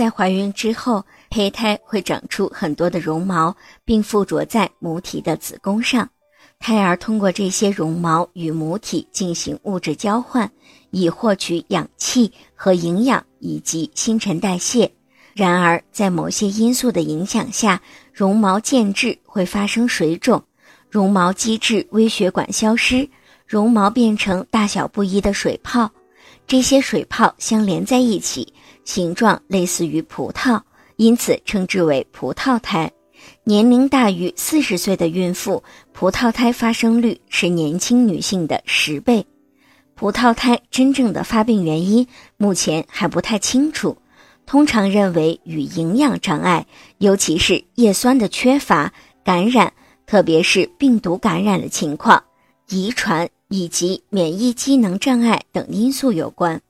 在怀孕之后，胚胎会长出很多的绒毛，并附着在母体的子宫上。胎儿通过这些绒毛与母体进行物质交换，以获取氧气和营养以及新陈代谢。然而，在某些因素的影响下，绒毛渐质会发生水肿，绒毛基质微血管消失，绒毛变成大小不一的水泡。这些水泡相连在一起，形状类似于葡萄，因此称之为葡萄胎。年龄大于四十岁的孕妇，葡萄胎发生率是年轻女性的十倍。葡萄胎真正的发病原因目前还不太清楚，通常认为与营养障碍，尤其是叶酸的缺乏、感染，特别是病毒感染的情况、遗传以及免疫机能障碍等因素有关。